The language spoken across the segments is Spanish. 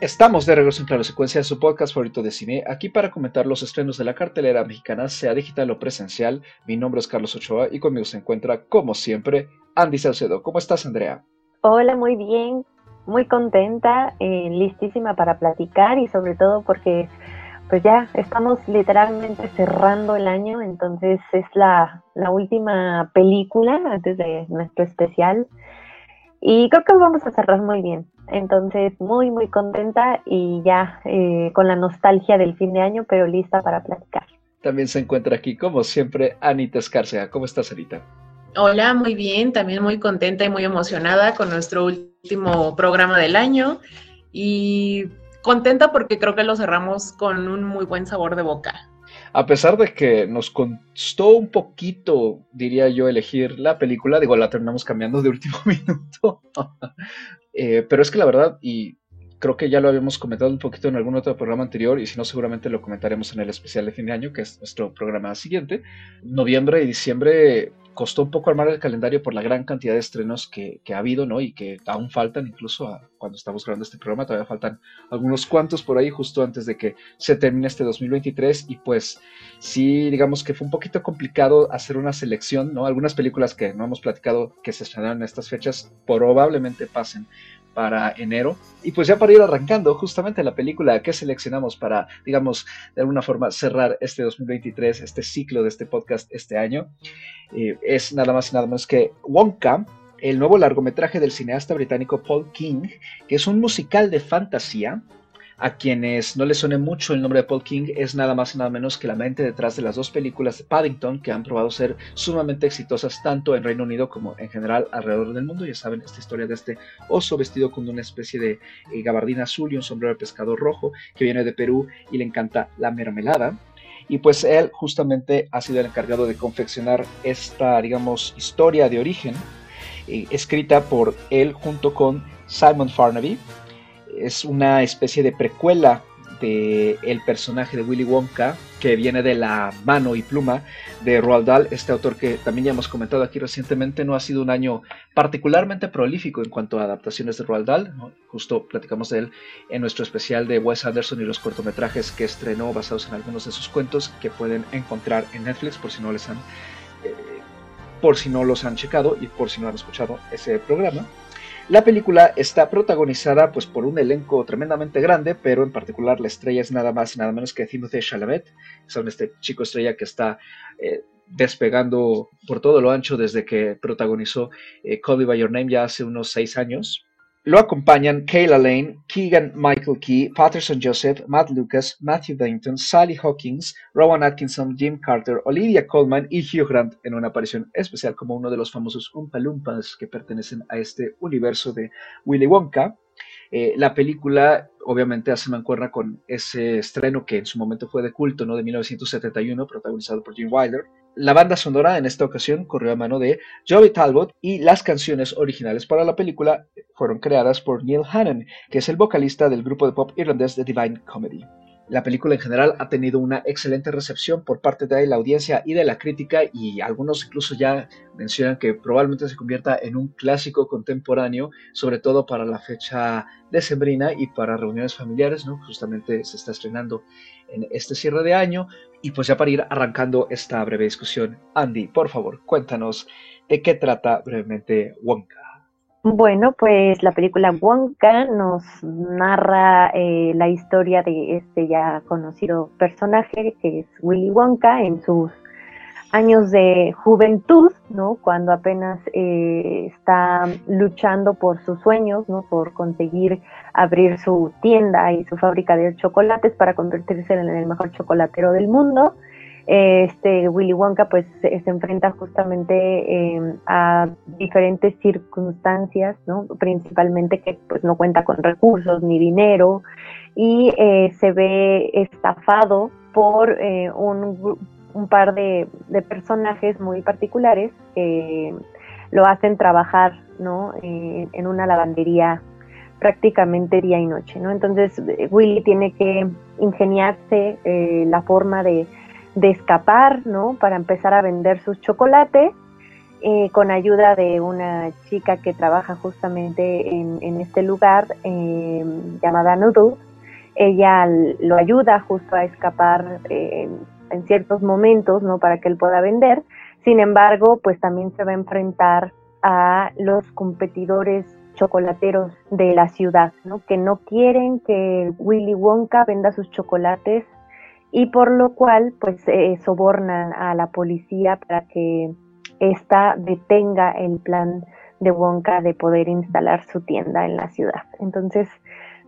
Estamos de regreso en Claro Secuencia, su podcast favorito de cine, aquí para comentar los estrenos de la cartelera mexicana, sea digital o presencial. Mi nombre es Carlos Ochoa y conmigo se encuentra, como siempre, Andy Salcedo. ¿Cómo estás, Andrea? Hola, muy bien, muy contenta, eh, listísima para platicar y sobre todo porque pues ya estamos literalmente cerrando el año, entonces es la, la última película antes de nuestro especial y creo que vamos a cerrar muy bien. Entonces, muy, muy contenta y ya eh, con la nostalgia del fin de año, pero lista para platicar. También se encuentra aquí, como siempre, Anita Escárcega. ¿Cómo estás, Anita? Hola, muy bien, también muy contenta y muy emocionada con nuestro último programa del año y contenta porque creo que lo cerramos con un muy buen sabor de boca. A pesar de que nos costó un poquito, diría yo, elegir la película, digo, la terminamos cambiando de último minuto. Eh, pero es que la verdad, y creo que ya lo habíamos comentado un poquito en algún otro programa anterior, y si no, seguramente lo comentaremos en el especial de fin de año, que es nuestro programa siguiente. Noviembre y diciembre costó un poco armar el calendario por la gran cantidad de estrenos que, ha habido, ¿no? Y que aún faltan, incluso cuando estamos grabando este programa, todavía faltan algunos cuantos por ahí, justo antes de que se termine este 2023. Y pues sí, digamos que fue un poquito complicado hacer una selección, ¿no? Algunas películas que no hemos platicado que se estrenaron en estas fechas probablemente pasen para enero. Y pues ya para ir arrancando, justamente la película que seleccionamos para, digamos, de alguna forma cerrar este 2023, este ciclo de este podcast este año, eh, es nada más y nada menos que Wonka, el nuevo largometraje del cineasta británico Paul King, que es un musical de fantasía a quienes no les suene mucho el nombre de Paul King, es nada más y nada menos que la mente detrás de las dos películas de Paddington que han probado ser sumamente exitosas tanto en Reino Unido como en general alrededor del mundo. Ya saben, esta historia de este oso vestido con una especie de eh, gabardina azul y un sombrero de pescado rojo que viene de Perú y le encanta la mermelada. Y pues él justamente ha sido el encargado de confeccionar esta, digamos, historia de origen, eh, escrita por él junto con Simon Farnaby, es una especie de precuela de el personaje de Willy Wonka que viene de la mano y pluma de Roald Dahl, este autor que también ya hemos comentado aquí recientemente, no ha sido un año particularmente prolífico en cuanto a adaptaciones de Roald Dahl, justo platicamos de él en nuestro especial de Wes Anderson y los cortometrajes que estrenó basados en algunos de sus cuentos que pueden encontrar en Netflix por si no les han eh, por si no los han checado y por si no han escuchado ese programa. La película está protagonizada pues, por un elenco tremendamente grande, pero en particular la estrella es nada más nada menos que Timothée Chalamet, son este chico estrella que está eh, despegando por todo lo ancho desde que protagonizó eh, Call Me By Your Name ya hace unos seis años. Lo acompañan Kayla Lane, Keegan Michael Key, Patterson Joseph, Matt Lucas, Matthew Dainton, Sally Hawkins, Rowan Atkinson, Jim Carter, Olivia Colman y Hugh Grant en una aparición especial como uno de los famosos Umpalumpas que pertenecen a este universo de Willy Wonka. Eh, la película obviamente hace mancuerna con ese estreno que en su momento fue de culto, ¿no? De 1971, protagonizado por Jim Wilder. La banda sonora en esta ocasión corrió a mano de Joey Talbot y las canciones originales para la película fueron creadas por Neil Hannon, que es el vocalista del grupo de pop irlandés The Divine Comedy. La película en general ha tenido una excelente recepción por parte de la audiencia y de la crítica y algunos incluso ya mencionan que probablemente se convierta en un clásico contemporáneo, sobre todo para la fecha decembrina y para reuniones familiares. Justamente se está estrenando en este cierre de año y pues ya para ir arrancando esta breve discusión, Andy, por favor, cuéntanos de qué trata brevemente Wonka. Bueno, pues la película Wonka nos narra eh, la historia de este ya conocido personaje que es Willy Wonka en sus años de juventud, ¿no? Cuando apenas eh, está luchando por sus sueños, ¿no? Por conseguir abrir su tienda y su fábrica de chocolates para convertirse en el mejor chocolatero del mundo este Willy Wonka pues se, enfrenta justamente em, a diferentes circunstancias, ¿no? principalmente que pues no cuenta con recursos ni dinero y eh, se ve estafado por eh, un, par de, personajes muy particulares que lo hacen trabajar ¿no? en una lavandería prácticamente día y noche, ¿no? Entonces Willy tiene que ingeniarse eh, la forma de escapar, ¿no? Para empezar a vender sus chocolates eh, con ayuda de una chica que trabaja justamente en, este lugar eh, llamada Noodle. Ella lo ayuda justo a escapar eh, en ciertos momentos, ¿no? Para que él pueda vender. Sin embargo, pues también se va a enfrentar a los competidores chocolateros de la ciudad, ¿no? Que no quieren que Willy Wonka venda sus chocolates y por lo cual, pues, sobornan a la policía para que esta detenga el plan de Wonka de poder instalar su tienda en la ciudad. Entonces,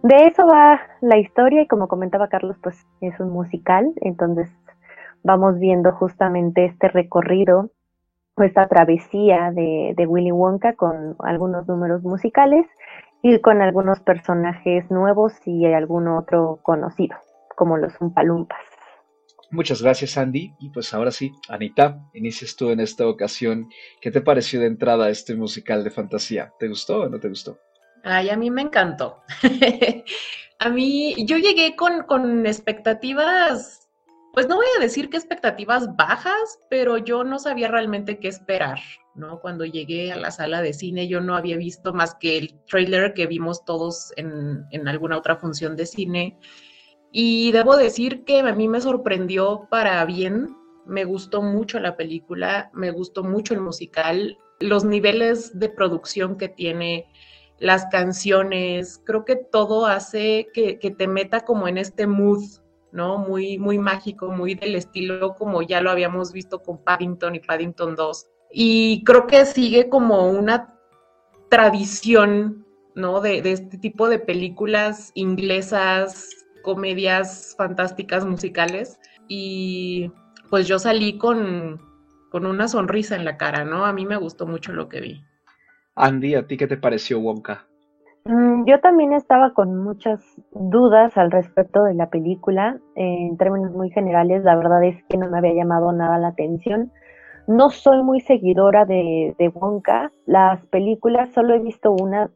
de eso va la historia y como comentaba Carlos, pues es un musical, entonces vamos viendo justamente este recorrido o esta travesía de, de Willy Wonka con algunos números musicales y con algunos personajes nuevos y algún otro conocido, como los Umpalumpas. Muchas gracias, Andy. Y pues ahora sí, Anita, inicias tú en esta ocasión. ¿Qué te pareció de entrada este musical de fantasía? ¿Te gustó o no te gustó? Ay, a mí me encantó. a mí, yo llegué con, con expectativas, pues no voy a decir que expectativas bajas, pero yo no sabía realmente qué esperar, ¿no? Cuando llegué a la sala de cine, yo no había visto más que el trailer que vimos todos en, alguna otra función de cine. Y debo decir que a mí me sorprendió para bien, me gustó mucho la película, me gustó mucho el musical, los niveles de producción que tiene, las canciones, creo que todo hace que, te meta como en este mood, ¿no? Muy, muy mágico, muy del estilo como ya lo habíamos visto con Paddington y Paddington 2. Y creo que sigue como una tradición, ¿no? De, de este tipo de películas inglesas, comedias fantásticas musicales y pues yo salí con, con una sonrisa en la cara, ¿no? A mí me gustó mucho lo que vi. Andy, ¿a ti qué te pareció Wonka? Mm, yo también estaba con muchas dudas al respecto de la película. en términos muy generales, la verdad es que no me había llamado nada la atención. No soy muy seguidora de, de Wonka. Las películas solo he visto una,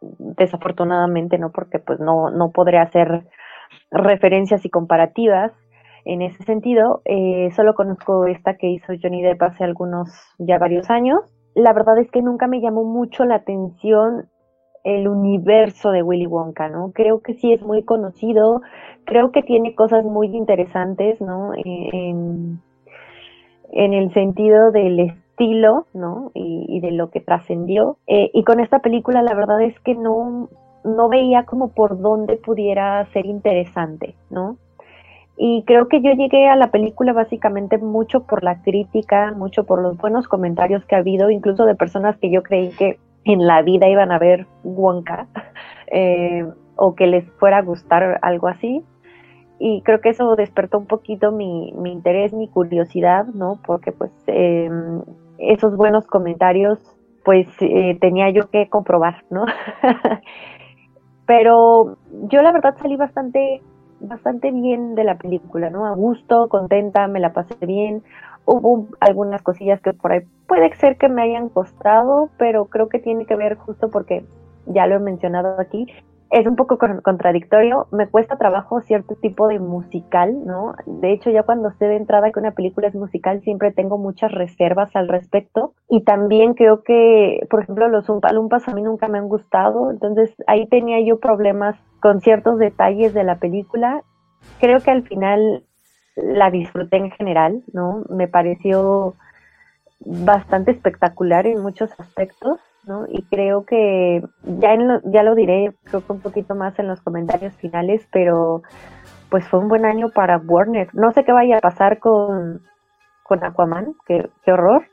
desafortunadamente, ¿no? Porque pues no, no podré hacer referencias y comparativas en ese sentido. Eh, solo conozco esta que hizo Johnny Depp hace algunos, ya varios años. La verdad es que nunca me llamó mucho la atención el universo de Willy Wonka, ¿no? Creo que sí es muy conocido, creo que tiene cosas muy interesantes, ¿no? En, el sentido del estilo, ¿no? Y, de lo que trascendió. Eh, y con esta película la verdad es que no, no veía como por dónde pudiera ser interesante, ¿no? Y creo que yo llegué a la película básicamente mucho por la crítica, mucho por los buenos comentarios que ha habido, incluso de personas que yo creí que en la vida iban a ver Wonka eh, o que les fuera a gustar algo así. Y creo que eso despertó un poquito mi, interés, mi curiosidad, ¿no? Porque pues em, esos buenos comentarios pues eh, tenía yo que comprobar, ¿no? Pero yo la verdad salí bastante, bastante bien de la película, ¿no? A gusto, contenta, me la pasé bien. Hubo algunas cosillas que por ahí puede ser que me hayan costado, pero creo que tiene que ver justo porque ya lo he mencionado aquí, es un poco contradictorio. Me cuesta trabajo cierto tipo de musical, ¿no? De hecho, ya cuando sé de entrada que una película es musical, siempre tengo muchas reservas al respecto. Y también creo que, por ejemplo, los Umpalumpas a mí nunca me han gustado. Entonces, ahí tenía yo problemas con ciertos detalles de la película. Creo que al final la disfruté en general, ¿no? Me pareció bastante espectacular en muchos aspectos y creo que ya, ya lo diré, creo un poquito más en los comentarios finales, pero pues fue un buen año para Warner. No sé qué vaya a pasar con, con Aquaman, qué, horror,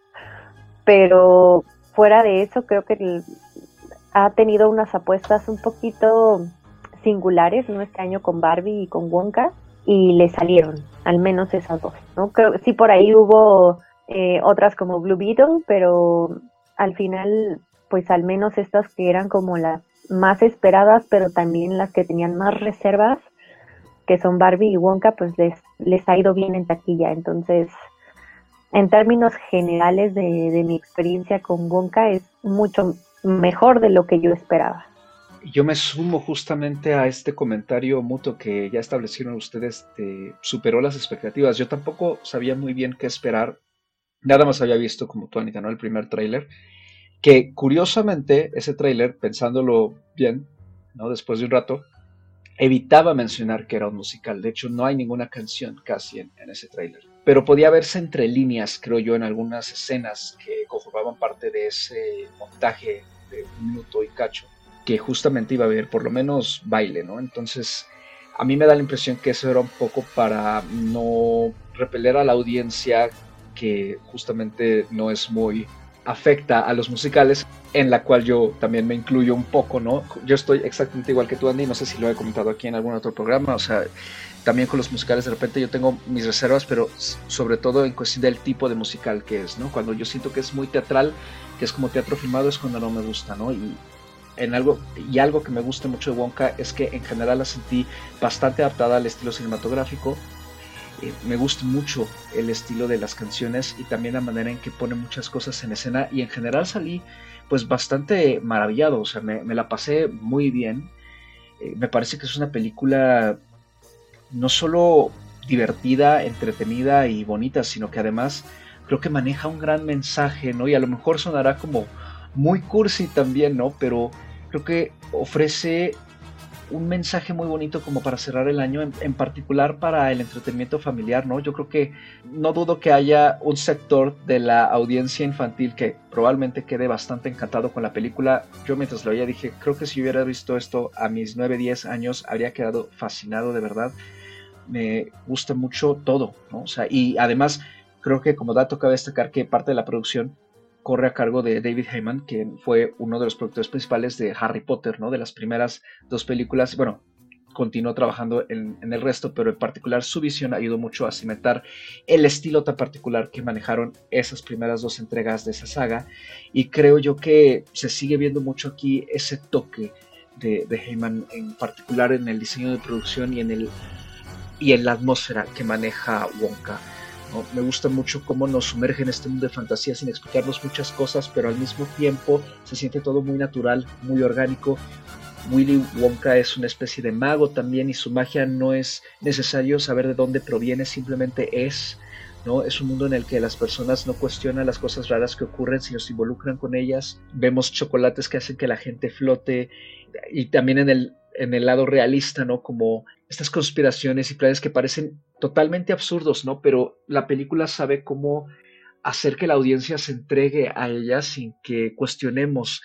pero fuera de eso creo que ha tenido unas apuestas un poquito singulares, ¿no? Este año con Barbie y con Wonka, y le salieron, al menos esas dos, ¿no? Creo sí por ahí hubo eh, otras como Blue Beetle, pero al final pues al menos estas que eran como las más esperadas, pero también las que tenían más reservas, que son Barbie y Wonka, pues les, les ha ido bien en taquilla. Entonces, en términos generales de, de mi experiencia con Wonka, es mucho mejor de lo que yo esperaba. Yo me sumo justamente a este comentario mutuo que ya establecieron ustedes, de, superó las expectativas. Yo tampoco sabía muy bien qué esperar nada más había visto, como tú, Anita, ¿no? El primer tráiler, que curiosamente ese tráiler, pensándolo bien, ¿no? Después de un rato, evitaba mencionar que era un musical. De hecho, no hay ninguna canción casi en, ese tráiler. Pero podía verse entre líneas, creo yo, en algunas escenas que conformaban parte de ese montaje de un minuto y cacho, que justamente iba a haber por lo menos baile, ¿no? Entonces, a mí me da la impresión que eso era un poco para no repeler a la audiencia que justamente no es muy afecta a los musicales, en la cual yo también me incluyo un poco, ¿no? Yo estoy exactamente igual que tú, Andy, no sé si lo he comentado aquí en algún otro programa, o sea, también con los musicales de repente yo tengo mis reservas, pero sobre todo en cuestión del tipo de musical que es, ¿no? Cuando yo siento que es muy teatral, que es como teatro filmado, es cuando no me gusta, ¿no? Y, en algo, y algo que me gusta mucho de Wonka es que en general la sentí bastante adaptada al estilo cinematográfico, eh, me gusta mucho el estilo de las canciones y también la manera en que pone muchas cosas en escena y en general salí pues bastante maravillado, o sea, me, la pasé muy bien. Eh, me parece que es una película no solo divertida, entretenida y bonita, sino que además creo que maneja un gran mensaje, ¿no? Y a lo mejor sonará como muy cursi también, ¿no? Pero creo que ofrece un mensaje muy bonito como para cerrar el año, en, particular para el entretenimiento familiar, ¿no? Yo creo que no dudo que haya un sector de la audiencia infantil que probablemente quede bastante encantado con la película. Yo mientras lo veía dije, creo que si hubiera visto esto a mis 9, 10 años, habría quedado fascinado de verdad. Me gusta mucho todo, ¿no? O sea, y además creo que como dato cabe destacar que parte de la producción corre a cargo de David Heyman, que fue uno de los productores principales de Harry Potter, ¿no? De las primeras dos películas. Bueno, continuó trabajando en, el resto, pero en particular su visión ayudó mucho a cimentar el estilo tan particular que manejaron esas primeras dos entregas de esa saga. Y creo yo que se sigue viendo mucho aquí ese toque de, de Heyman, en particular en el diseño de producción y en, el, y en la atmósfera que maneja Wonka. Me gusta mucho cómo nos sumerge en este mundo de fantasía sin explicarnos muchas cosas, pero al mismo tiempo se siente todo muy natural, muy orgánico. Willy Wonka es una especie de mago también y su magia no es necesario saber de dónde proviene, simplemente es. ¿no? Es un mundo en el que las personas no cuestionan las cosas raras que ocurren, sino se involucran con ellas. Vemos chocolates que hacen que la gente flote y también en el, en el lado realista, ¿no? Como estas conspiraciones y planes que parecen totalmente absurdos, ¿no? Pero la película sabe cómo hacer que la audiencia se entregue a ella sin que cuestionemos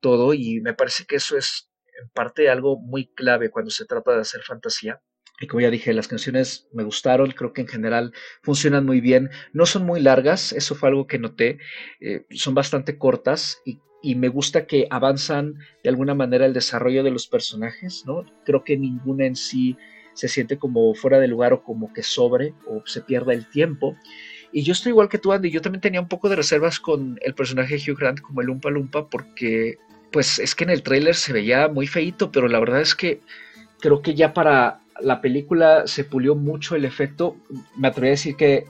todo y me parece que eso es en parte algo muy clave cuando se trata de hacer fantasía. Y como ya dije, las canciones me gustaron, creo que en general funcionan muy bien. No son muy largas, eso fue algo que noté. Eh, son bastante cortas y y me gusta que avanzan de alguna manera el desarrollo de los personajes, ¿no? Creo que ninguna en sí se siente como fuera de lugar o como que sobre o se pierda el tiempo. Y yo estoy igual que tú, Andy, yo también tenía un poco de reservas con el personaje Hugh Grant como el Lumpa Lumpa porque pues es que en el tráiler se veía muy feito, pero la verdad es que creo que ya para la película se pulió mucho el efecto. Me atrevería a decir que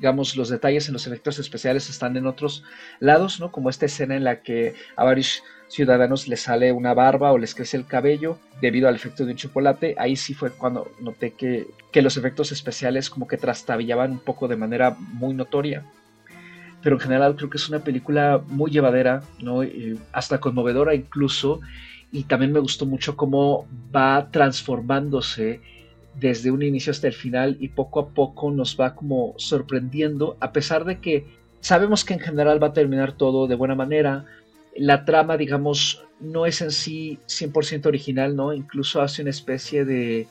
digamos, los detalles en los efectos especiales están en otros lados, ¿no? Como esta escena en la que a varios ciudadanos les sale una barba o les crece el cabello debido al efecto de un chocolate. Ahí sí fue cuando noté que, que los efectos especiales como que trastabillaban un poco de manera muy notoria. Pero en general creo que es una película muy llevadera, ¿no? hasta conmovedora incluso. Y también me gustó mucho cómo va transformándose desde un inicio hasta el final y poco a poco nos va como sorprendiendo, a pesar de que sabemos que en general va a terminar todo de buena manera. La trama, digamos, no es en sí 100% original, ¿no? Incluso hace una especie de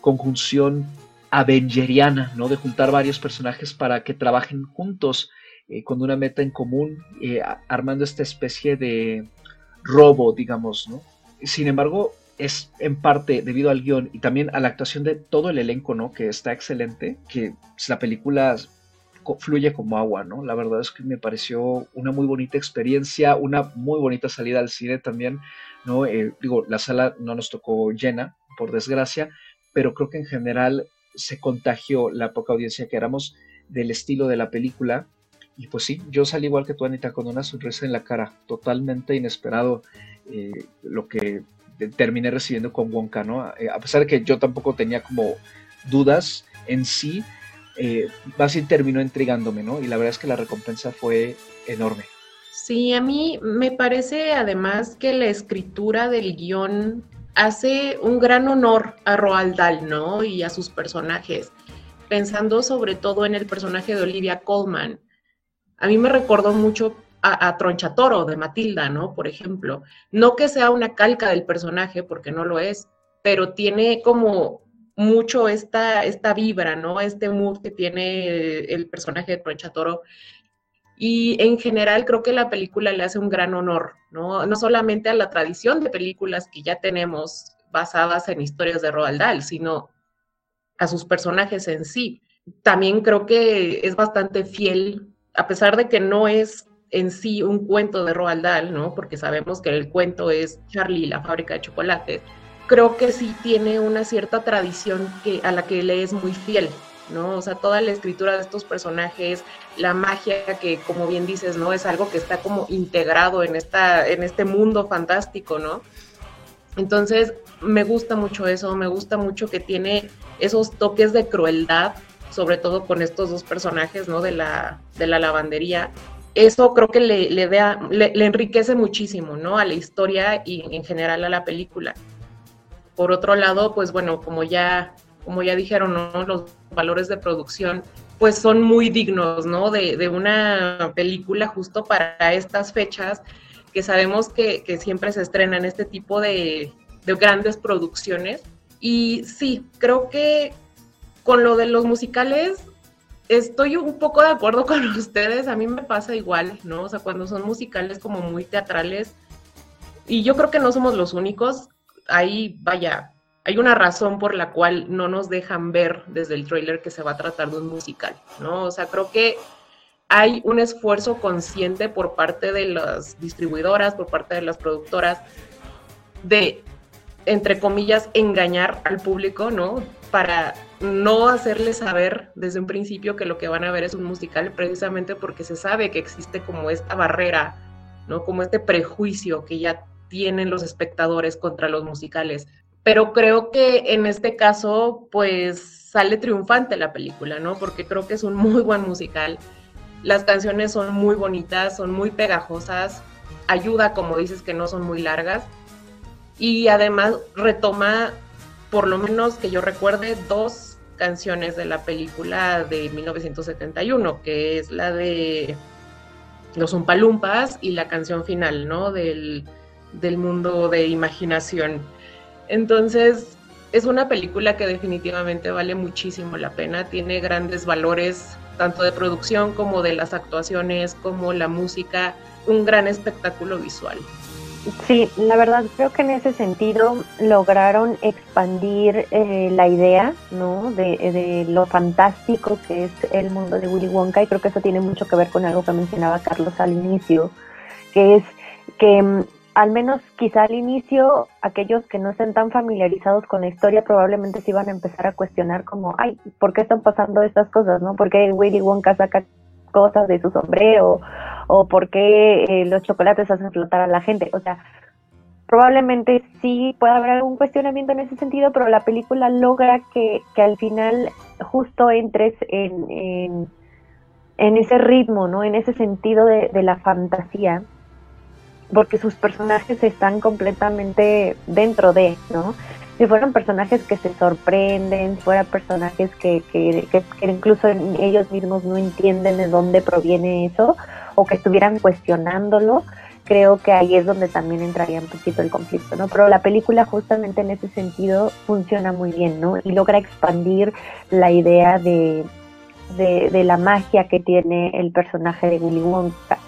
conjunción avengeriana, ¿no? De juntar varios personajes para que trabajen juntos eh, con una meta en común, eh, armando esta especie de robo, digamos, ¿no? Sin embargo, es en parte debido al guion y también a la actuación de todo el elenco, ¿no? Que está excelente, que la película fluye como agua, ¿no? La verdad es que me pareció una muy bonita experiencia, una muy bonita salida al cine también, ¿no? Eh, digo, la sala no nos tocó llena, por desgracia, pero creo que en general se contagió la poca audiencia que éramos del estilo de la película. Y pues sí, yo salí igual que tú, Anita, con una sonrisa en la cara, totalmente inesperado eh, lo que terminé recibiendo con Wonka, ¿no? Eh, a pesar de que yo tampoco tenía como dudas en sí, eh, así terminó intrigándome, ¿no? Y la verdad es que la recompensa fue enorme. Sí, a mí me parece además que la escritura del guion hace un gran honor a Roald Dahl, ¿no? Y a sus personajes, pensando sobre todo en el personaje de Olivia Colman. A mí me recordó mucho a, a, Tronchatoro de Matilda, ¿no? Por ejemplo. No que sea una calca del personaje, porque no lo es, pero tiene como mucho esta, esta vibra, ¿no? Este mood que tiene el personaje de Tronchatoro. Y en general creo que la película le hace un gran honor, ¿no? No solamente a la tradición de películas que ya tenemos basadas en historias de Roald Dahl, sino a sus personajes en sí. También creo que es bastante fiel, a pesar de que no es en sí un cuento de Roald Dahl, ¿no? Porque sabemos que el cuento es Charlie, la fábrica de chocolate. Creo que sí tiene una cierta tradición que, a la que le es muy fiel, ¿no? O sea, toda la escritura de estos personajes, la magia que, como bien dices, ¿no? Es algo que está como integrado en, esta, en este mundo fantástico, ¿no? Entonces, me gusta mucho eso, me gusta mucho que tiene esos toques de crueldad, sobre todo con estos dos personajes, ¿no? De la, de la lavandería. Eso creo que le, le, le, le enriquece muchísimo, ¿no? A la historia y en general a la película. Por otro lado, pues bueno, como ya como ya dijeron, ¿no? los valores de producción pues son muy dignos, ¿no? De, de una película justo para estas fechas que sabemos que, que siempre se estrenan este tipo de, de, grandes producciones. Y sí, creo que con lo de los musicales estoy un poco de acuerdo con ustedes, a mí me pasa igual, ¿no? O sea, cuando son musicales como muy teatrales, y yo creo que no somos los únicos, ahí vaya, hay una razón por la cual no nos dejan ver desde el tráiler que se va a tratar de un musical, ¿no? O sea, creo que hay un esfuerzo consciente por parte de las distribuidoras, por parte de las productoras, de, entre comillas, engañar al público, ¿no? Para no hacerles saber desde un principio que lo que van a ver es un musical, precisamente porque se sabe que existe como esta barrera, ¿no? Como este prejuicio que ya tienen los espectadores contra los musicales pero creo que en este caso, pues sale triunfante la película, ¿no? Porque creo que es un muy buen musical. Las canciones son muy bonitas, son muy pegajosas, ayuda, como dices, que no son muy largas. Y además retoma, por lo menos que yo recuerde, dos canciones de la película de 1971, que es la de Los Umpalumpas y la canción final, ¿no? Del, del mundo de imaginación. Entonces, es una película que definitivamente vale muchísimo la pena, tiene grandes valores, tanto de producción como de las actuaciones, como la música, un gran espectáculo visual. Sí, la verdad creo que en ese sentido lograron expandir eh, la idea, ¿no? De, de, lo fantástico que es el mundo de Willy Wonka y creo que eso tiene mucho que ver con algo que mencionaba Carlos al inicio, que es que mm, al menos quizá al inicio, aquellos que no estén tan familiarizados con la historia probablemente se iban a empezar a cuestionar como, ay, ¿por qué están pasando estas cosas? ¿No? ¿Por qué Willy Wonka saca cosas de su sombrero? ¿O por qué eh, los chocolates hacen flotar a la gente? O sea, probablemente sí puede haber algún cuestionamiento en ese sentido, pero la película logra que, que al final justo entres en, en, en, ese ritmo, ¿no? En ese sentido de, de la fantasía porque sus personajes están completamente dentro de, ¿no? Si fueran personajes que se sorprenden, si fueran personajes que, que, que, que, incluso ellos mismos no entienden de dónde proviene eso, o que estuvieran cuestionándolo, creo que ahí es donde también entraría un poquito el conflicto, ¿no? Pero la película justamente en ese sentido funciona muy bien, ¿no? Y logra expandir la idea de, de, de la magia que tiene el personaje de Willy Wonka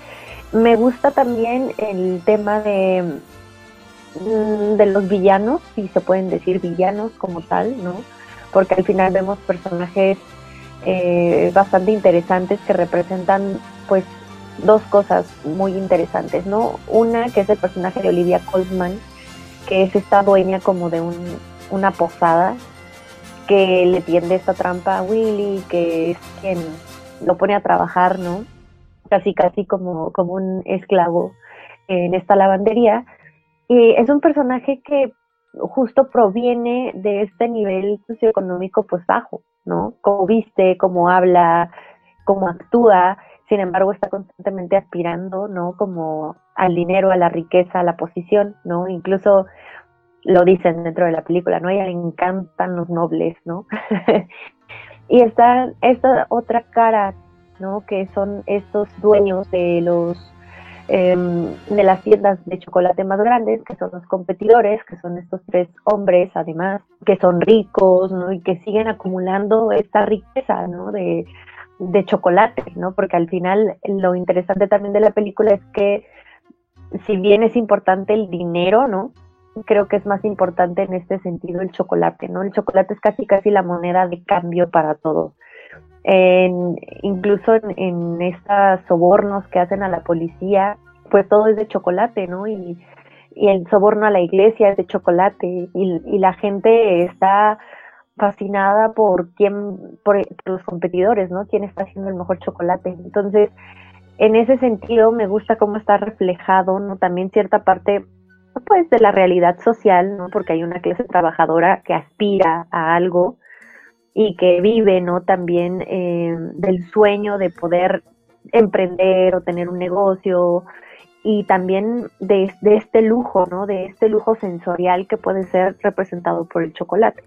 me gusta también el tema de, de los villanos, si se pueden decir villanos como tal, ¿no? Porque al final vemos personajes eh, bastante interesantes que representan, pues, dos cosas muy interesantes, ¿no? Una que es el personaje de Olivia Colman, que es esta dueña como de un, una posada que le tiende esta trampa a Willy, que es quien lo pone a trabajar, ¿no? casi casi como, como un esclavo en esta lavandería. Y es un personaje que justo proviene de este nivel socioeconómico pues bajo, ¿no? Cómo viste, cómo habla, cómo actúa, sin embargo está constantemente aspirando, ¿no? Como al dinero, a la riqueza, a la posición, ¿no? Incluso lo dicen dentro de la película, ¿no? A ella le encantan los nobles, ¿no? y está esta otra cara, ¿no? Que son estos dueños de los em, de las tiendas de chocolate más grandes, que son los competidores, que son estos tres hombres, además, que son ricos, ¿no? Y que siguen acumulando esta riqueza. De, de chocolate, ¿no? Porque al final lo interesante también de la película es que si bien es importante el dinero, ¿no? creo que es más importante en este sentido el chocolate, ¿no? El chocolate es casi casi la moneda de cambio para todo. Incluso en, estos sobornos que hacen a la policía, pues todo es de chocolate, ¿no? Y, el soborno a la iglesia es de chocolate y, la gente está fascinada por quién, por, los competidores, ¿no? Quién está haciendo el mejor chocolate. Entonces, en ese sentido me gusta cómo está reflejado, ¿no? También cierta parte pues de la realidad social, ¿no? Porque hay una clase trabajadora que aspira a algo y que vive, ¿no? También eh, del sueño de poder emprender o tener un negocio y también de, de, este lujo, ¿no? De este lujo sensorial que puede ser representado por el chocolate.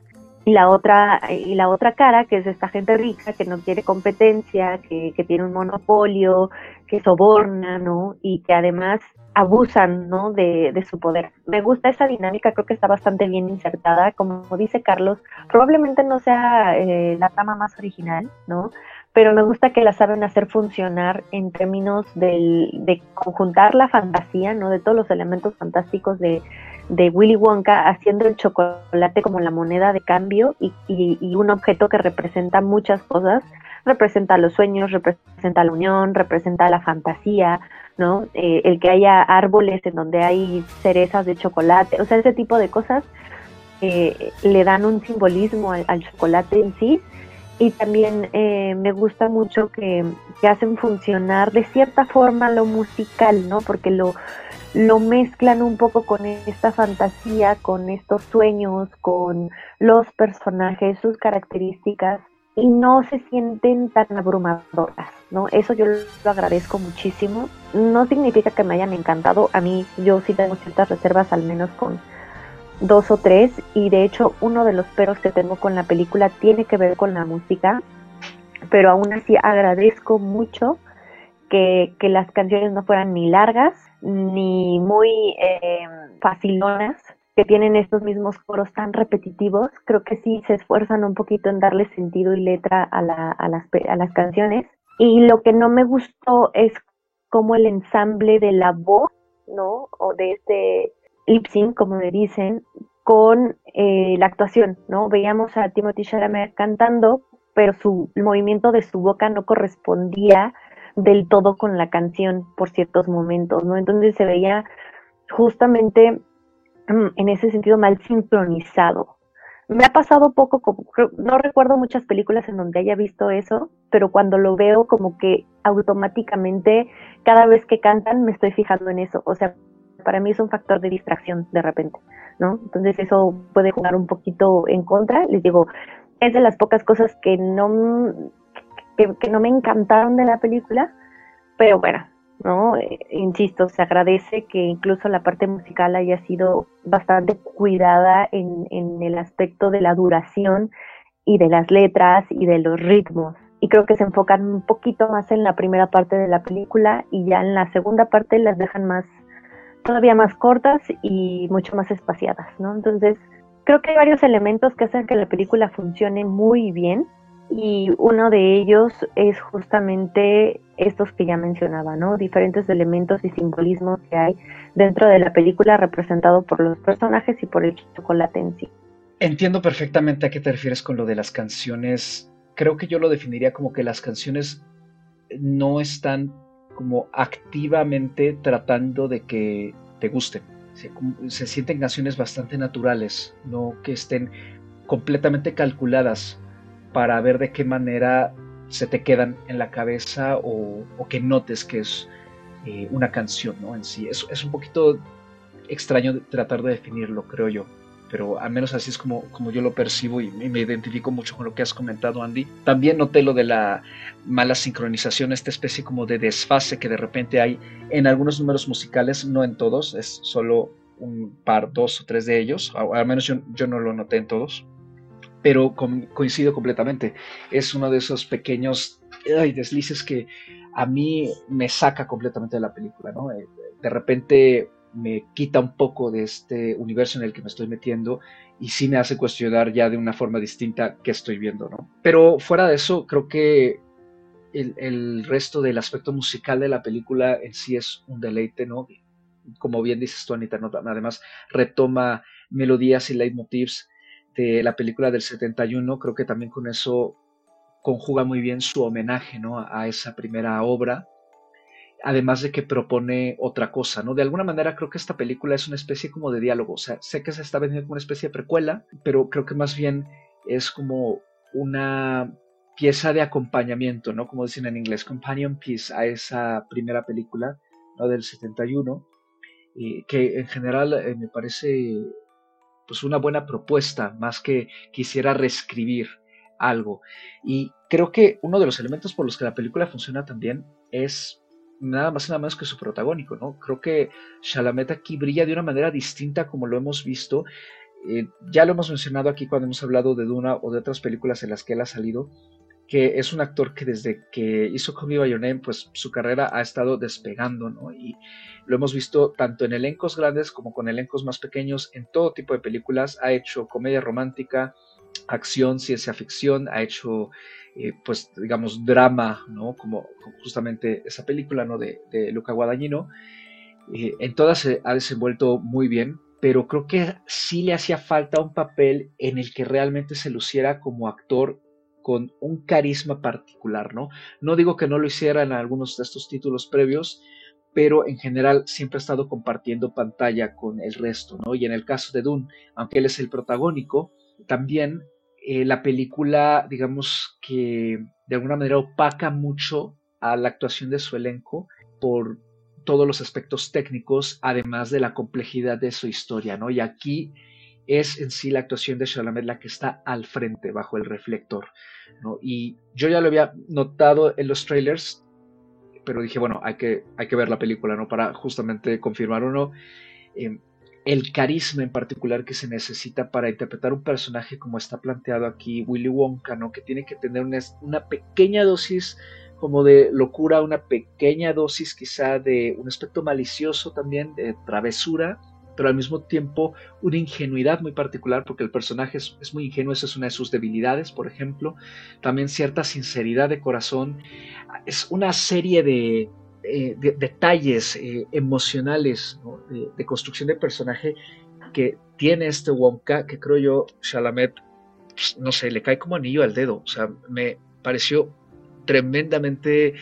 Y la otra, y la otra cara, que es esta gente rica que no quiere competencia, que, que tiene un monopolio, que soborna, ¿no? Y que además abusan ¿no? de, de, su poder. Me gusta esa dinámica, creo que está bastante bien insertada. Como dice Carlos, probablemente no sea eh, la trama más original, ¿no? Pero me gusta que la saben hacer funcionar en términos del, de conjuntar la fantasía, ¿no? De todos los elementos fantásticos de, de Willy Wonka, haciendo el chocolate como la moneda de cambio y, y, un objeto que representa muchas cosas. Representa los sueños, representa la unión, representa la fantasía, ¿no? Eh, el que haya árboles en donde hay cerezas de chocolate, o sea, ese tipo de cosas eh, le dan un simbolismo al, chocolate en sí. Y también eh, me gusta mucho que, hacen funcionar de cierta forma lo musical, ¿no? Porque lo, lo mezclan un poco con esta fantasía, con estos sueños, con los personajes, sus características y no se sienten tan abrumadoras, ¿no? Eso yo lo agradezco muchísimo. No significa que me hayan encantado, a mí yo sí tengo ciertas reservas, al menos con dos o tres, y de hecho uno de los peros que tengo con la película tiene que ver con la música, pero aún así agradezco mucho que, las canciones no fueran ni largas, ni muy eh, facilonas, que tienen estos mismos coros tan repetitivos, creo que sí se esfuerzan un poquito en darle sentido y letra a, las, canciones. Y lo que no me gustó es como el ensamble de la voz, ¿no? O de este lip sync, como me dicen, con eh, la actuación, ¿no? Veíamos a Timothy Chalamet cantando, pero su el movimiento de su boca no correspondía del todo con la canción por ciertos momentos, ¿no? Entonces se veía justamente Mm, en ese sentido mal sincronizado. Me ha pasado poco, no recuerdo muchas películas en donde haya visto eso, pero cuando lo veo como que automáticamente cada vez que cantan me estoy fijando en eso. O sea, para mí es un factor de distracción de repente, ¿no? Entonces eso puede jugar un poquito en contra. Les digo, es de las pocas cosas que no, que no me encantaron de la película, pero bueno, ¿no? Eh, insisto, se agradece que incluso la parte musical haya sido bastante cuidada en, en, el aspecto de la duración y de las letras y de los ritmos. Y creo que se enfocan un poquito más en la primera parte de la película y ya en la segunda parte las dejan más, todavía más cortas y mucho más espaciadas, ¿no? Entonces, creo que hay varios elementos que hacen que la película funcione muy bien y uno de ellos es justamente estos que ya mencionaba, ¿no? Diferentes elementos y simbolismos que hay dentro de la película representado por los personajes y por el chocolate en sí. Entiendo perfectamente a qué te refieres con lo de las canciones. Creo que yo lo definiría como que las canciones no están como activamente tratando de que te gusten. Se, se sienten canciones bastante naturales, no que estén completamente calculadas para ver de qué manera se te quedan en la cabeza o, que notes que es eh, una canción ¿no? en sí. Es, un poquito extraño tratar de definirlo, creo yo. pero al menos así es como, como yo lo percibo y, me identifico mucho con lo que has comentado, Andy. También noté lo de la mala sincronización, esta especie como de desfase que de repente hay en algunos números musicales, no en todos, es solo un par, dos o tres de ellos, al menos yo no lo noté en todos, pero coincido completamente. Es uno de esos pequeños deslices que a mí me saca completamente de la película, ¿no? Eh, de repente me quita un poco de este universo en el que me estoy metiendo y sí me hace cuestionar ya de una forma distinta qué estoy viendo, ¿no? Pero fuera de eso, creo que el, resto del aspecto musical de la película en sí es un deleite, ¿no? Como bien dices tú, Anita, además retoma melodías y leitmotivs de la película del 71, creo que también con eso conjuga muy bien su homenaje, ¿no? A esa primera obra además de que propone otra cosa, ¿no? De alguna manera creo que esta película es una especie como de diálogo, o sea, sé que se está vendiendo como una especie de precuela, pero creo que más bien es como una pieza de acompañamiento, ¿no? Como dicen en inglés, companion piece a esa primera película, ¿no? Del 71, y que en general eh, me parece pues una buena propuesta, más que quisiera reescribir algo. Y creo que uno de los elementos por los que la película funciona también es nada más y nada menos que su protagónico, ¿no? Creo que Chalamet aquí brilla de una manera distinta como lo hemos visto. Eh, ya lo hemos mencionado aquí cuando hemos hablado de Duna o de otras películas en las que él ha salido, que es un actor que desde que hizo Call Me By Your Name, pues su carrera ha estado despegando, ¿no? Y lo hemos visto tanto en elencos grandes como con elencos más pequeños, en todo tipo de películas. Ha hecho comedia romántica, acción, ciencia ficción, ha hecho eh, pues digamos, drama, ¿no? Como, justamente esa película, ¿no? De, Luca Guadagnino. Eh, en todas se ha desenvuelto muy bien, pero creo que sí le hacía falta un papel en el que realmente se luciera como actor con un carisma particular, ¿no? No digo que no lo hiciera en algunos de estos títulos previos, pero en general siempre ha estado compartiendo pantalla con el resto, ¿no? Y en el caso de Dune, aunque él es el protagónico, también eh, la película, digamos que de alguna manera opaca mucho a la actuación de su elenco por todos los aspectos técnicos, además de la complejidad de su historia, ¿no? Y aquí es en sí la actuación de Chalamet la que está al frente, bajo el reflector, ¿no? Y yo ya lo había notado en los trailers, pero dije, bueno, hay que, hay que ver la película, ¿no? Para justamente confirmar o no. Em, el carisma en particular que se necesita para interpretar un personaje como está planteado aquí Willy Wonka, ¿no? Que tiene que tener una, pequeña dosis como de locura, una pequeña dosis quizá de un aspecto malicioso también, de travesura, pero al mismo tiempo una ingenuidad muy particular, porque el personaje es, muy ingenuo, esa es una de sus debilidades, por ejemplo. También cierta sinceridad de corazón. Es una serie de, eh, detalles eh, emocionales de, construcción de personaje que tiene este Wonka, que creo yo, Chalamet, pues, no sé, le cae como anillo al dedo. O sea, me pareció tremendamente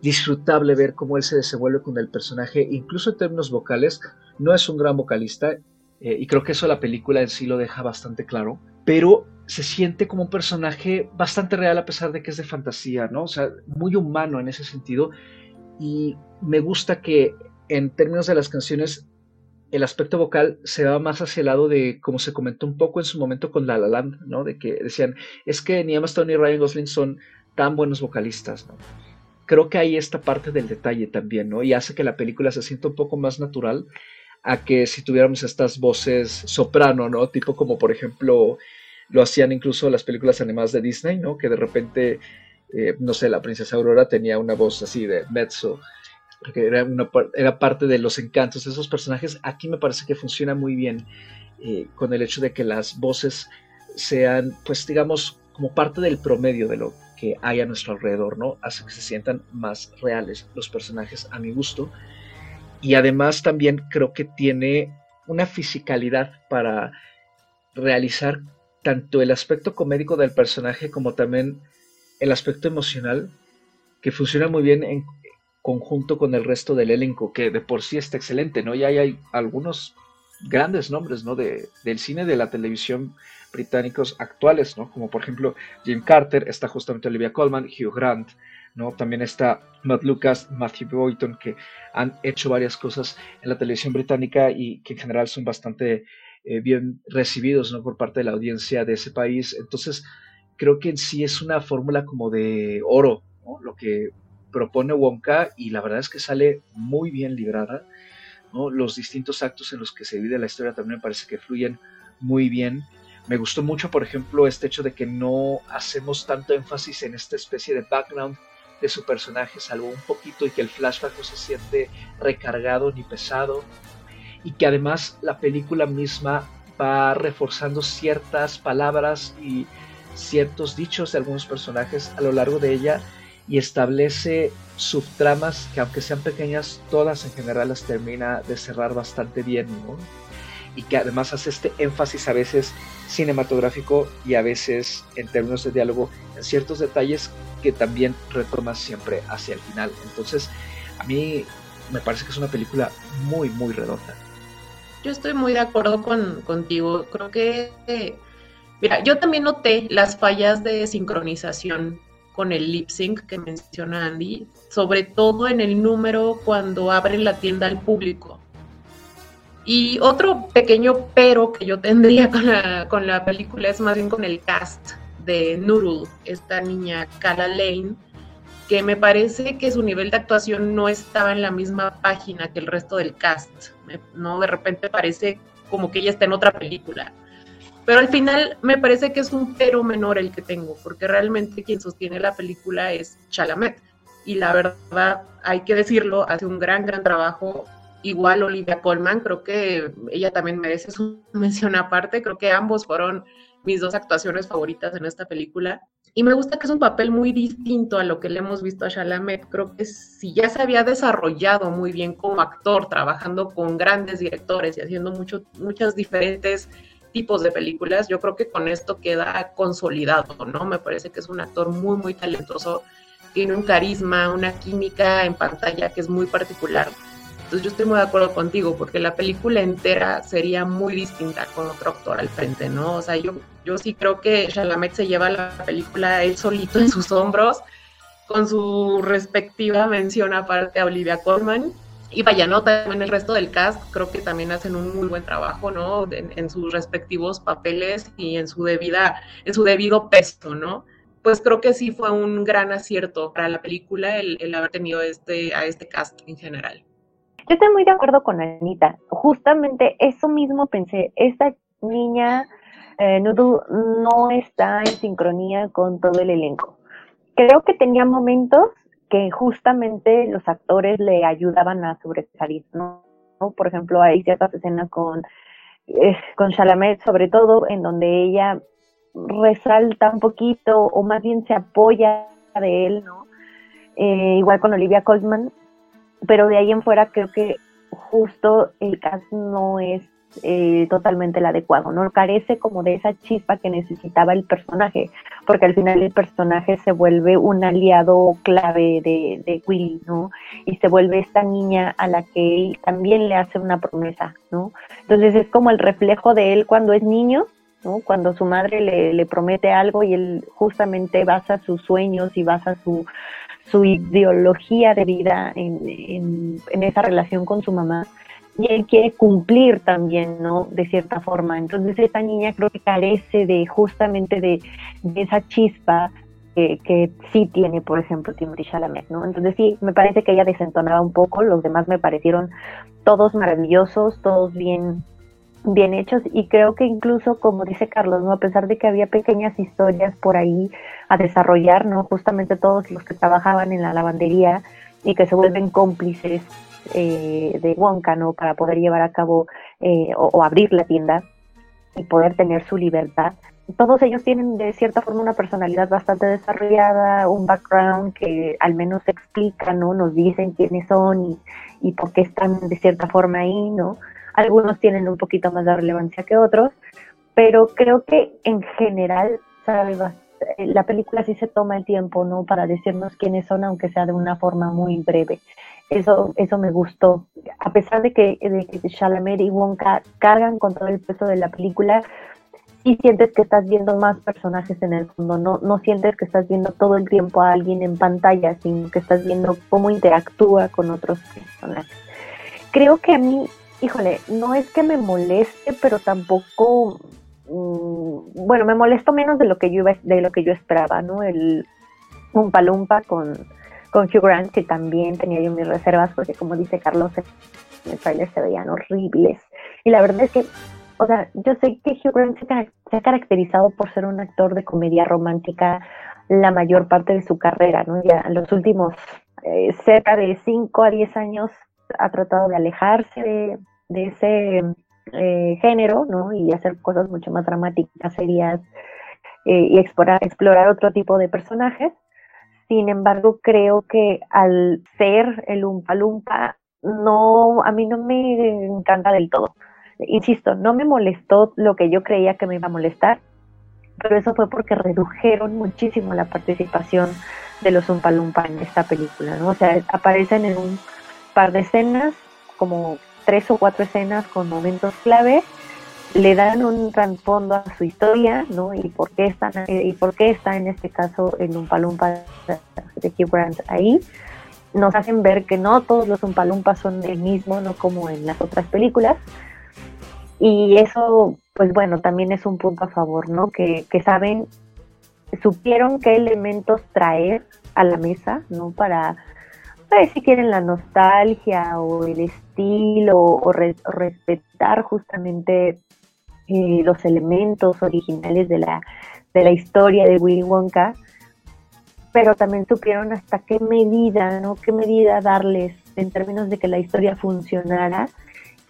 disfrutable ver cómo él se desenvuelve con el personaje, incluso en términos vocales. No es un gran vocalista, eh, y creo que eso la película en sí lo deja bastante claro, pero se siente como un personaje bastante real a pesar de que es de fantasía, ¿no? O sea, muy humano en ese sentido y me gusta que en términos de las canciones el aspecto vocal se va más hacia el lado de, como se comentó un poco en su momento con La La Land, ¿no? De que decían, es que ni Emma Stone ni Ryan Gosling son tan buenos vocalistas, ¿no? Creo que hay esta parte del detalle también, ¿no? Y hace que la película se sienta un poco más natural a que si tuviéramos estas voces soprano, ¿no? Tipo como, por ejemplo, lo hacían incluso las películas animadas de Disney, ¿no? Que de repente eh, no sé, la princesa Aurora tenía una voz así de mezzo, porque era, una, era parte de los encantos de esos personajes. Aquí me parece que funciona muy bien eh, con el hecho de que las voces sean, pues digamos, como parte del promedio de lo que hay a nuestro alrededor, ¿no? Hace que se sientan más reales los personajes a mi gusto. Y además también creo que tiene una fisicalidad para realizar tanto el aspecto comédico del personaje como también el aspecto emocional que funciona muy bien en conjunto con el resto del elenco, que de por sí está excelente, ¿no? Y hay algunos grandes nombres, ¿no? De, del cine, de la televisión británicos actuales, ¿no? Como por ejemplo Jim Carter, está justamente Olivia Colman, Hugh Grant, ¿no? También está Matt Lucas, Matthew Boyton, que han hecho varias cosas en la televisión británica y que en general son bastante eh, bien recibidos ¿no? por parte de la audiencia de ese país. Entonces, creo que en sí es una fórmula como de oro, lo que propone Wonka y la verdad es que sale muy bien librada. Los distintos actos en los que se divide la historia también me parece que fluyen muy bien. Me gustó mucho, por ejemplo, este hecho de que no hacemos tanto énfasis en esta especie de background de su personaje, salvo un poquito, y que el flashback no se siente recargado ni pesado, y que además la película misma va reforzando ciertas palabras y ciertos dichos de algunos personajes a lo largo de ella y establece subtramas que aunque sean pequeñas, todas en general las termina de cerrar bastante bien, ¿no? Y que además hace este énfasis a veces cinematográfico y a veces en términos de diálogo en ciertos detalles que también retoma siempre hacia el final. Entonces, a mí me parece que es una película muy, muy redonda. Yo estoy muy de acuerdo con, contigo. Creo que, mira, yo también noté las fallas de sincronización con el lip sync que menciona Andy, sobre todo en el número cuando abren la tienda al público. Y otro pequeño pero que yo tendría con la, película es más bien con el cast de Noodle, esta niña Kala Lane, que me parece que su nivel de actuación no estaba en la misma página que el resto del cast. No, de repente parece como que ella está en otra película. Pero al final me parece que es un pero menor el que tengo, porque realmente quien sostiene la película es Chalamet. Y la verdad, hay que decirlo, hace un gran, gran trabajo igual Olivia Colman, creo que ella también merece su mención aparte, creo que ambos fueron mis dos actuaciones favoritas en esta película. Y me gusta que es un papel muy distinto a lo que le hemos visto a Chalamet. Creo que si ya se había desarrollado muy bien como actor, trabajando con grandes directores y haciendo mucho, muchos diferentes tipos de películas, yo creo que con esto queda consolidado, ¿no? Me parece que es un actor muy, muy talentoso, tiene un carisma, una química en pantalla que es muy particular. Entonces yo estoy muy de acuerdo contigo, porque la película entera sería muy distinta con otro actor al frente, ¿no? O sea, yo, yo sí creo que Chalamet se lleva la película él solito en sus hombros, con su respectiva mención aparte a Olivia Colman. Y vaya, ¿no? También el resto del cast creo que también hacen un muy buen trabajo, ¿no? En, en sus respectivos papeles y en su debida, en su debido peso, ¿no? Pues creo que sí fue un gran acierto para la película el, el haber tenido este, a este cast en general. Yo estoy muy de acuerdo con Anita. Justamente eso mismo pensé. Esta niña eh, no está en sincronía con todo el elenco. Creo que tenía momentos que justamente los actores le ayudaban a sobresalir, ¿no? Por ejemplo, hay ciertas escenas con, eh, con Chalamet, sobre todo, en donde ella resalta un poquito, o más bien se apoya de él, ¿no? Eh, igual con Olivia Colman, pero de ahí en fuera creo que justo el cast no es eh, totalmente el adecuado, ¿no? Carece como de esa chispa que necesitaba el personaje, porque al final el personaje se vuelve un aliado clave de, de Willy, ¿no? Y se vuelve esta niña a la que él también le hace una promesa, ¿no? Entonces es como el reflejo de él cuando es niño, ¿no? Cuando su madre le, le promete algo y él justamente basa sus sueños y basa su, su ideología de vida en, esa relación con su mamá y él quiere cumplir también, ¿no? De cierta forma. Entonces esta niña creo que carece de justamente de, esa chispa que, que, sí tiene, por ejemplo, Timothy Chalamet, ¿no? Entonces sí, me parece que ella desentonaba un poco, los demás me parecieron todos maravillosos, todos bien bien hechos y creo que incluso como dice Carlos, ¿no? A pesar de que había pequeñas historias por ahí a desarrollar, ¿no? Justamente todos los que trabajaban en la lavandería y que se vuelven cómplices eh, de Wonka, ¿no? Para poder llevar a cabo eh, o, abrir la tienda y poder tener su libertad. Todos ellos tienen de cierta forma una personalidad bastante desarrollada, un background que al menos explica, ¿no? Nos dicen quiénes son y, y por qué están de cierta forma ahí, ¿no? Algunos tienen un poquito más de relevancia que otros, pero creo que en general, ¿sabes? la película sí se toma el tiempo, ¿no? Para decirnos quiénes son, aunque sea de una forma muy breve. Eso, eso me gustó. A pesar de que, de y Wonka cargan con todo el peso de la película, sí sientes que estás viendo más personajes en el fondo, no, no sientes que estás viendo todo el tiempo a alguien en pantalla, sino que estás viendo cómo interactúa con otros personajes. Creo que a mí híjole, no es que me moleste, pero tampoco, mm, bueno, me molesto menos de lo que yo de lo que yo esperaba, ¿no? El un palumpa con, con Hugh Grant, que también tenía yo mis reservas, porque como dice Carlos, en el trailer se veían horribles. Y la verdad es que, o sea, yo sé que Hugh Grant se, ha caracterizado por ser un actor de comedia romántica la mayor parte de su carrera, ¿no? Ya en los últimos eh, cerca de 5 a 10 años ha tratado de alejarse de, ese eh, género, ¿no? Y hacer cosas mucho más dramáticas, serias, eh, y explorar, explorar otro tipo de personajes. Sin embargo, creo que al ser el Umpa Lumpa, no, a mí no me encanta del todo. Insisto, no me molestó lo que yo creía que me iba a molestar, pero eso fue porque redujeron muchísimo la participación de los Umpa Lumpa en esta película, ¿no? O sea, aparecen en un par de escenas, como tres o cuatro escenas con momentos clave, le dan un trasfondo a su historia, ¿no? Y por qué están y por qué está en este caso el Umpalumpa de Hugh Grant ahí. Nos hacen ver que no todos los Umpalumpas son el mismo, no como en las otras películas. Y eso, pues bueno, también es un punto a favor, ¿no? Que, que saben, supieron qué elementos traer a la mesa, ¿no? Para, pues, si quieren la nostalgia o el estilo o respetar justamente eh, los elementos originales de la, de la historia de Willy Wonka, pero también supieron hasta qué medida, ¿no? Qué medida darles en términos de que la historia funcionara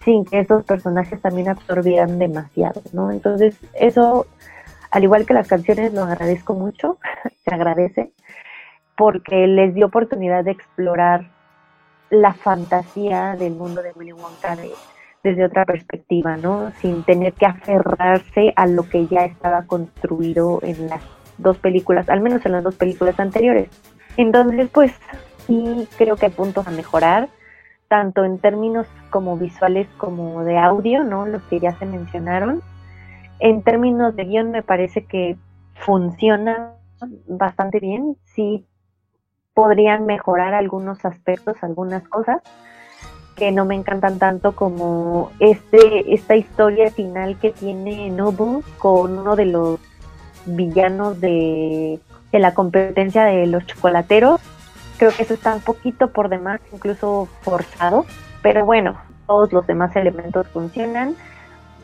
sin que esos personajes también absorbieran demasiado, ¿no? Entonces, eso, al igual que las canciones, lo agradezco mucho, se agradece, porque les dio oportunidad de explorar la fantasía del mundo de Willy Wonka, de, desde otra perspectiva, ¿no? Sin tener que aferrarse a lo que ya estaba construido en las dos películas, al menos en las dos películas anteriores. Entonces, pues sí creo que hay puntos a mejorar, tanto en términos como visuales como de audio, ¿no? Los que ya se mencionaron. En términos de guion me parece que funciona bastante bien, sí podrían mejorar algunos aspectos, algunas cosas, que no me encantan tanto como este esta historia final que tiene Nobu con uno de los villanos de, de la competencia de los chocolateros. Creo que eso está un poquito por demás, incluso forzado, pero bueno, todos los demás elementos funcionan.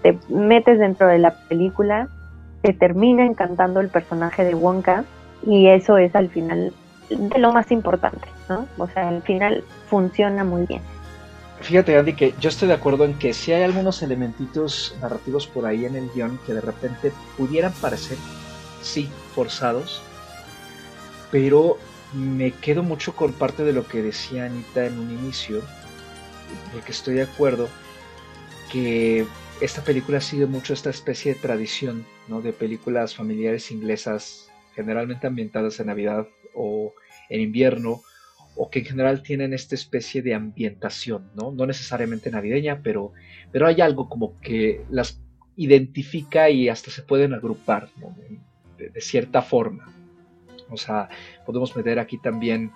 Te metes dentro de la película, te termina encantando el personaje de Wonka y eso es al final de lo más importante, ¿no? O sea, al final funciona muy bien. Fíjate, Andy, que yo estoy de acuerdo en que si hay algunos elementitos narrativos por ahí en el guion que de repente pudieran parecer, sí, forzados, pero me quedo mucho con parte de lo que decía Anita en un inicio, de que estoy de acuerdo que esta película sigue mucho esta especie de tradición ¿no? de películas familiares inglesas, generalmente ambientadas en Navidad o en invierno, o que en general tienen esta especie de ambientación, ¿no? No necesariamente navideña, pero, pero hay algo como que las identifica y hasta se pueden agrupar, de, cierta forma. O sea, podemos meter aquí también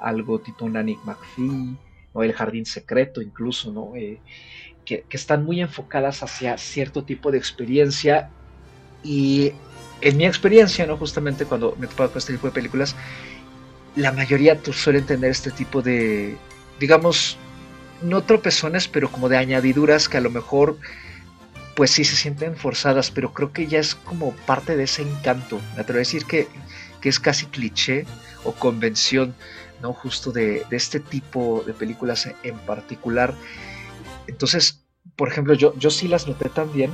algo tipo Nanny McPhee, ¿no? El Jardín Secreto incluso, ¿no? Eh, que, que están muy enfocadas hacia cierto tipo de experiencia y en mi experiencia, ¿no? Justamente cuando me he topado con este tipo de películas, la mayoría suelen tener este tipo de, digamos, no tropezones, pero como de añadiduras que a lo mejor, pues sí se sienten forzadas, pero creo que ya es como parte de ese encanto. Me atrevo a decir que, es casi cliché o convención, ¿no? Justo de, este tipo de películas en particular. Entonces, por ejemplo, yo, yo sí las noté también,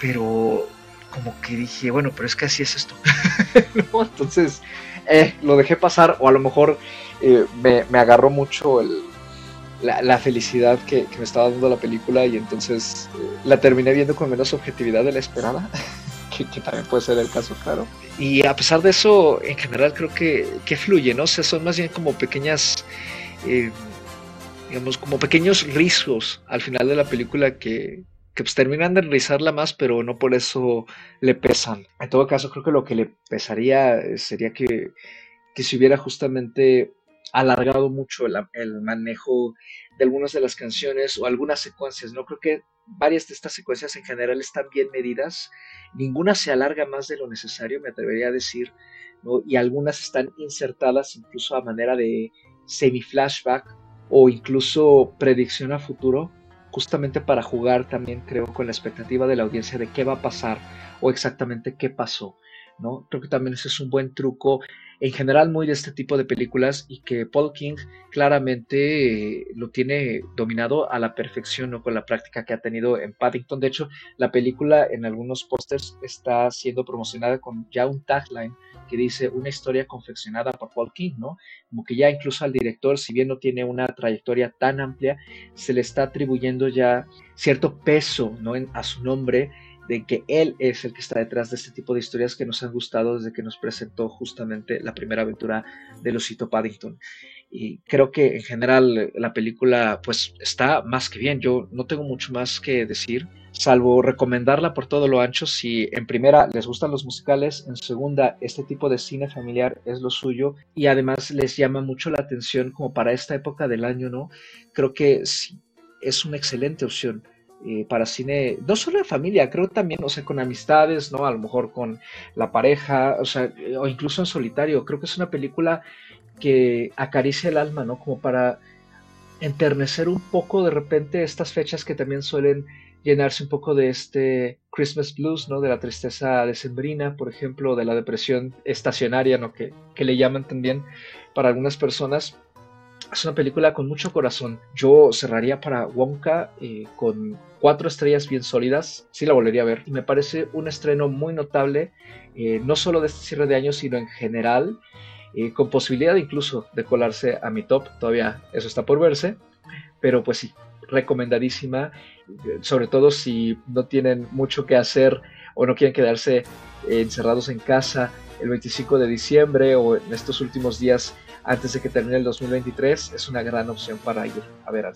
pero como que dije, bueno, pero es que así es esto. Entonces, eh, lo dejé pasar o a lo mejor eh, me, agarró mucho la, felicidad que, me estaba dando la película y entonces eh, la terminé viendo con menos objetividad de la esperada, que, también puede ser el caso, claro. Y a pesar de eso, en general creo que, que fluye, ¿no? O sea, son más bien como pequeñas... digamos, como pequeños rizos al final de la película que, que pues terminan de realizarla más, pero no por eso le pesan. En todo caso, creo que lo que le pesaría sería que, que si hubiera justamente alargado mucho el, manejo de algunas de las canciones o algunas secuencias, ¿no? Creo que varias de estas secuencias en general están bien medidas, ninguna se alarga más de lo necesario, me atrevería a decir, ¿no? Y algunas están insertadas incluso a manera de semi-flashback o incluso predicción a futuro, justamente para jugar también creo con la expectativa de la audiencia de qué va a pasar o exactamente qué pasó. ¿no? Creo que también ese es un buen truco en general muy de este tipo de películas y que Paul King claramente eh, lo tiene dominado a la perfección ¿no? con la práctica que ha tenido en Paddington. De hecho, la película en algunos pósters está siendo promocionada con ya un tagline que dice una historia confeccionada por Paul King, ¿no? Como que ya incluso al director, si bien no tiene una trayectoria tan amplia, se le está atribuyendo ya cierto peso, ¿no? a su nombre de que él es el que está detrás de este tipo de historias que nos han gustado desde que nos presentó justamente la primera aventura de Lucito Paddington. Y creo que en general la película pues está más que bien. Yo no tengo mucho más que decir, salvo recomendarla por todo lo ancho si en primera les gustan los musicales, en segunda este tipo de cine familiar es lo suyo y además les llama mucho la atención como para esta época del año, ¿no? Creo que sí, es una excelente opción eh, para cine, no solo de familia, creo también, o sea, con amistades, ¿no? A lo mejor con la pareja, o sea, o incluso en solitario. Creo que es una película que acaricia el alma, ¿no? Como para enternecer un poco de repente estas fechas que también suelen llenarse un poco de este Christmas blues, ¿no? De la tristeza decembrina, por ejemplo, de la depresión estacionaria, ¿no? Que, que le llaman también para algunas personas. Es una película con mucho corazón. Yo cerraría para Wonka eh, con cuatro estrellas bien sólidas. Sí la volvería a ver. Y me parece un estreno muy notable, eh, no solo de este cierre de año, sino en general, eh, con posibilidad incluso de colarse a mi top. Todavía eso está por verse. Pero pues sí, recomendadísima. Sobre todo si no tienen mucho que hacer o no quieren quedarse encerrados en casa el 25 de diciembre o en estos últimos días antes de que termine el 2023, es una gran opción para ir a ver al.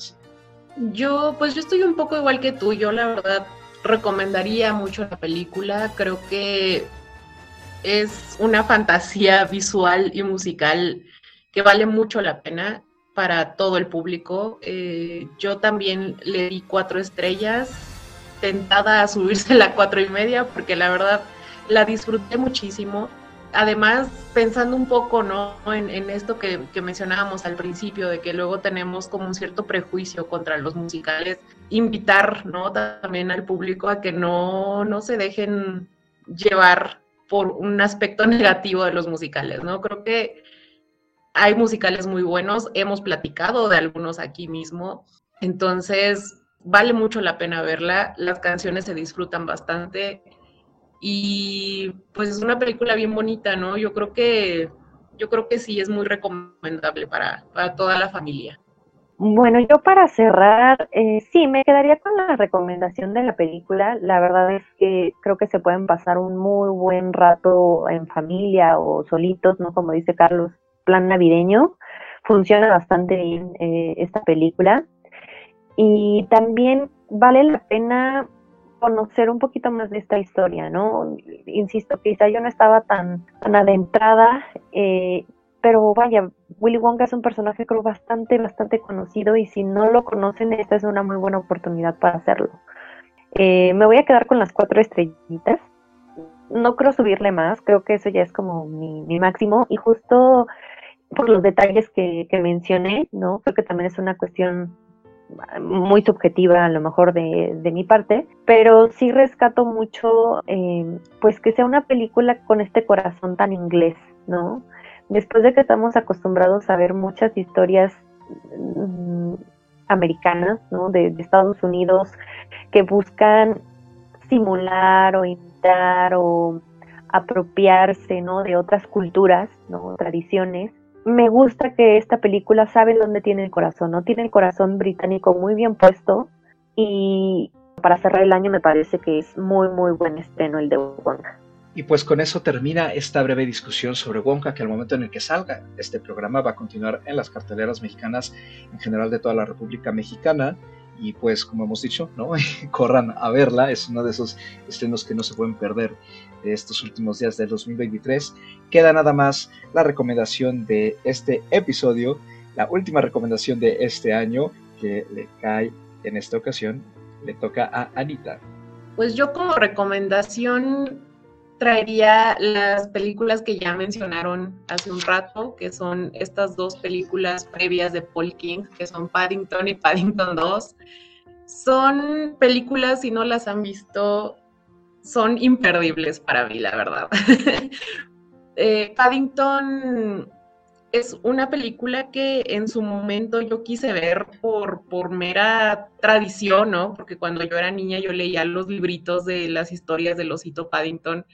Yo, pues yo estoy un poco igual que tú, yo la verdad recomendaría mucho la película, creo que es una fantasía visual y musical que vale mucho la pena para todo el público. Eh, yo también le di cuatro estrellas, tentada a subirse la cuatro y media, porque la verdad la disfruté muchísimo además, pensando un poco, ¿no? En, esto que, mencionábamos al principio, de que luego tenemos como un cierto prejuicio contra los musicales, invitar, ¿no? También al público a que no, no se dejen llevar por un aspecto negativo de los musicales, ¿no? Creo que hay musicales muy buenos, hemos platicado de algunos aquí mismo, entonces vale mucho la pena verla, las canciones se disfrutan bastante, y pues es una película bien bonita, ¿no? Yo creo que, yo creo que sí es muy recomendable para, toda la familia. Bueno, yo para cerrar, eh, sí, me quedaría con la recomendación de la película. La verdad es que creo que se pueden pasar un muy buen rato en familia o solitos, ¿no? Como dice Carlos, plan navideño. Funciona bastante bien eh, esta película. Y también vale la pena conocer un poquito más de esta historia, ¿no? Insisto, quizá yo no estaba tan, tan adentrada, eh, pero vaya, Willy Wonka es un personaje creo bastante, bastante conocido y si no lo conocen, esta es una muy buena oportunidad para hacerlo. Eh, me voy a quedar con las cuatro estrellitas. No creo subirle más, creo que eso ya es como mi, máximo y justo por los detalles que, que mencioné, ¿no? Creo que también es una cuestión muy subjetiva a lo mejor de, mi parte, pero sí rescato mucho eh, pues que sea una película con este corazón tan inglés, ¿no? Después de que estamos acostumbrados a ver muchas historias mm, americanas, ¿no? De, de, Estados Unidos que buscan simular o imitar o apropiarse, ¿no? De otras culturas, ¿no? Tradiciones me gusta que esta película sabe dónde tiene el corazón, ¿no? Tiene el corazón británico muy bien puesto y para cerrar el año me parece que es muy, muy buen estreno el de Wonka. Y pues con eso termina esta breve discusión sobre Wonka, que al momento en el que salga este programa va a continuar en las carteleras mexicanas en general de toda la República Mexicana y pues como hemos dicho, ¿no? corran a verla, es uno de esos estrenos que no se pueden perder de estos últimos días del 2023. Queda nada más la recomendación de este episodio, la última recomendación de este año que le cae en esta ocasión, le toca a Anita. Pues yo como recomendación traería las películas que ya mencionaron hace un rato, que son estas dos películas previas de Paul King, que son Paddington y Paddington 2. Son películas, si no las han visto, son imperdibles para mí, la verdad. Eh, Paddington es una película que en su momento yo quise ver por, por mera tradición, ¿no? Porque cuando yo era niña yo leía los libritos de las historias del osito Paddington,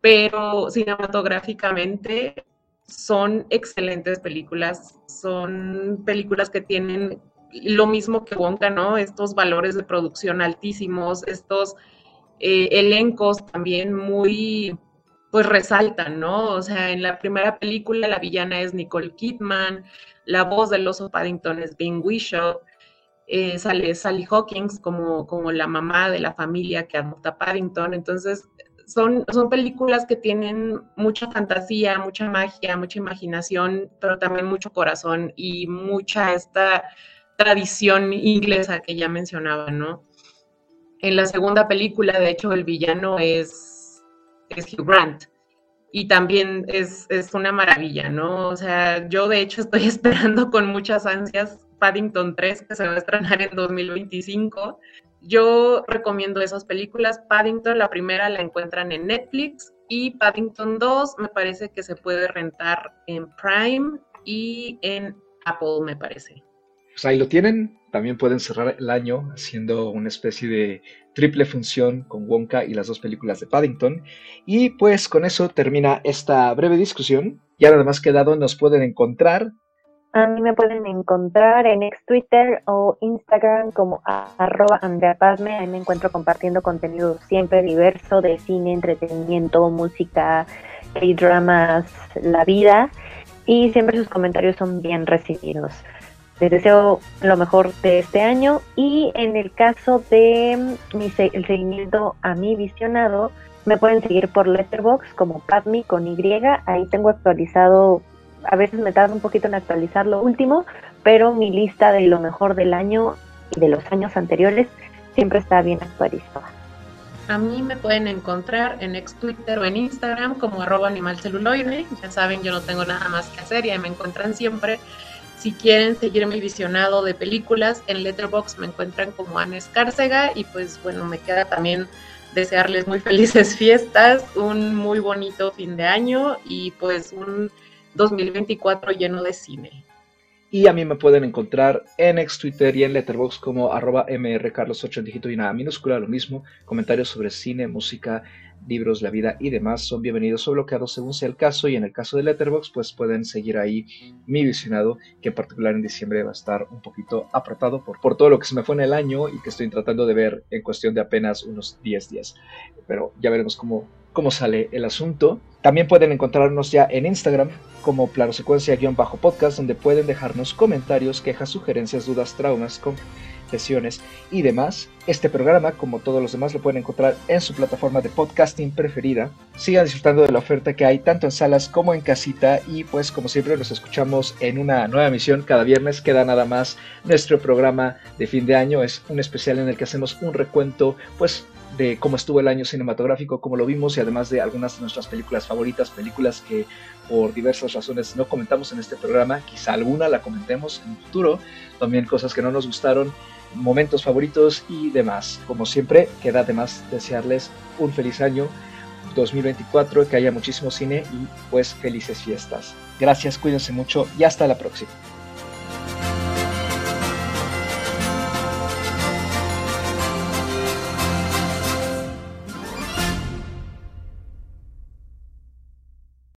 pero cinematográficamente son excelentes películas, son películas que tienen lo mismo que Wonka, ¿no? Estos valores de producción altísimos, estos eh, elencos también muy, pues resaltan, ¿no? O sea, en la primera película la villana es Nicole Kidman, la voz del oso Paddington es Bean Whishaw, eh, sale Sally Hawkins como, como la mamá de la familia que adopta Paddington, entonces son, son películas que tienen mucha fantasía, mucha magia, mucha imaginación, pero también mucho corazón y mucha esta tradición inglesa que ya mencionaba, ¿no? En la segunda película, de hecho, el villano es, es Hugh Grant. Y también es, es una maravilla, ¿no? O sea, yo de hecho estoy esperando con muchas ansias Paddington 3, que se va a estrenar en 2025. Yo recomiendo esas películas. Paddington, la primera la encuentran en Netflix y Paddington 2 me parece que se puede rentar en Prime y en Apple, me parece. Pues ahí lo tienen. También pueden cerrar el año haciendo una especie de triple función con Wonka y las dos películas de Paddington. Y pues con eso termina esta breve discusión. Ya nada más quedado nos pueden encontrar. A mí me pueden encontrar en ex Twitter o Instagram como arroba Pazme. Ahí me encuentro compartiendo contenido siempre diverso de cine, entretenimiento, música, y dramas, la vida. Y siempre sus comentarios son bien recibidos. Les deseo lo mejor de este año y en el caso de mm, mi seguimiento a mi visionado, me pueden seguir por Letterbox como Padme con Y. Ahí tengo actualizado, a veces me tarda un poquito en actualizar lo último, pero mi lista de lo mejor del año y de los años anteriores siempre está bien actualizada. A mí me pueden encontrar en ex Twitter o en Instagram como arroba animalceluloide. Ya saben, yo no tengo nada más que hacer y ahí me encuentran siempre. Si quieren seguir mi visionado de películas, en Letterboxd me encuentran como Ana Escárcega y pues bueno, me queda también desearles muy felices fiestas, un muy bonito fin de año y pues un 2024 lleno de cine. Y a mí me pueden encontrar en ex Twitter y en Letterboxd como arroba mrcarlos8 en dígito y nada minúscula, lo mismo, comentarios sobre cine, música, libros, la vida y demás son bienvenidos o bloqueados según sea el caso y en el caso de Letterboxd pues pueden seguir ahí mi visionado que en particular en diciembre va a estar un poquito apretado por, por todo lo que se me fue en el año y que estoy tratando de ver en cuestión de apenas unos 10 días. Pero ya veremos cómo, cómo sale el asunto. También pueden encontrarnos ya en Instagram como Plano Secuencia-podcast donde pueden dejarnos comentarios, quejas, sugerencias, dudas, traumas, con y demás. Este programa, como todos los demás, lo pueden encontrar en su plataforma de podcasting preferida. Sigan disfrutando de la oferta que hay tanto en salas como en casita y pues como siempre nos escuchamos en una nueva emisión cada viernes. Queda nada más nuestro programa de fin de año. Es un especial en el que hacemos un recuento pues de cómo estuvo el año cinematográfico, cómo lo vimos y además de algunas de nuestras películas favoritas, películas que por diversas razones no comentamos en este programa, quizá alguna la comentemos en el futuro, también cosas que no nos gustaron momentos favoritos y demás. Como siempre, queda además desearles un feliz año 2024, que haya muchísimo cine y pues felices fiestas. Gracias, cuídense mucho y hasta la próxima.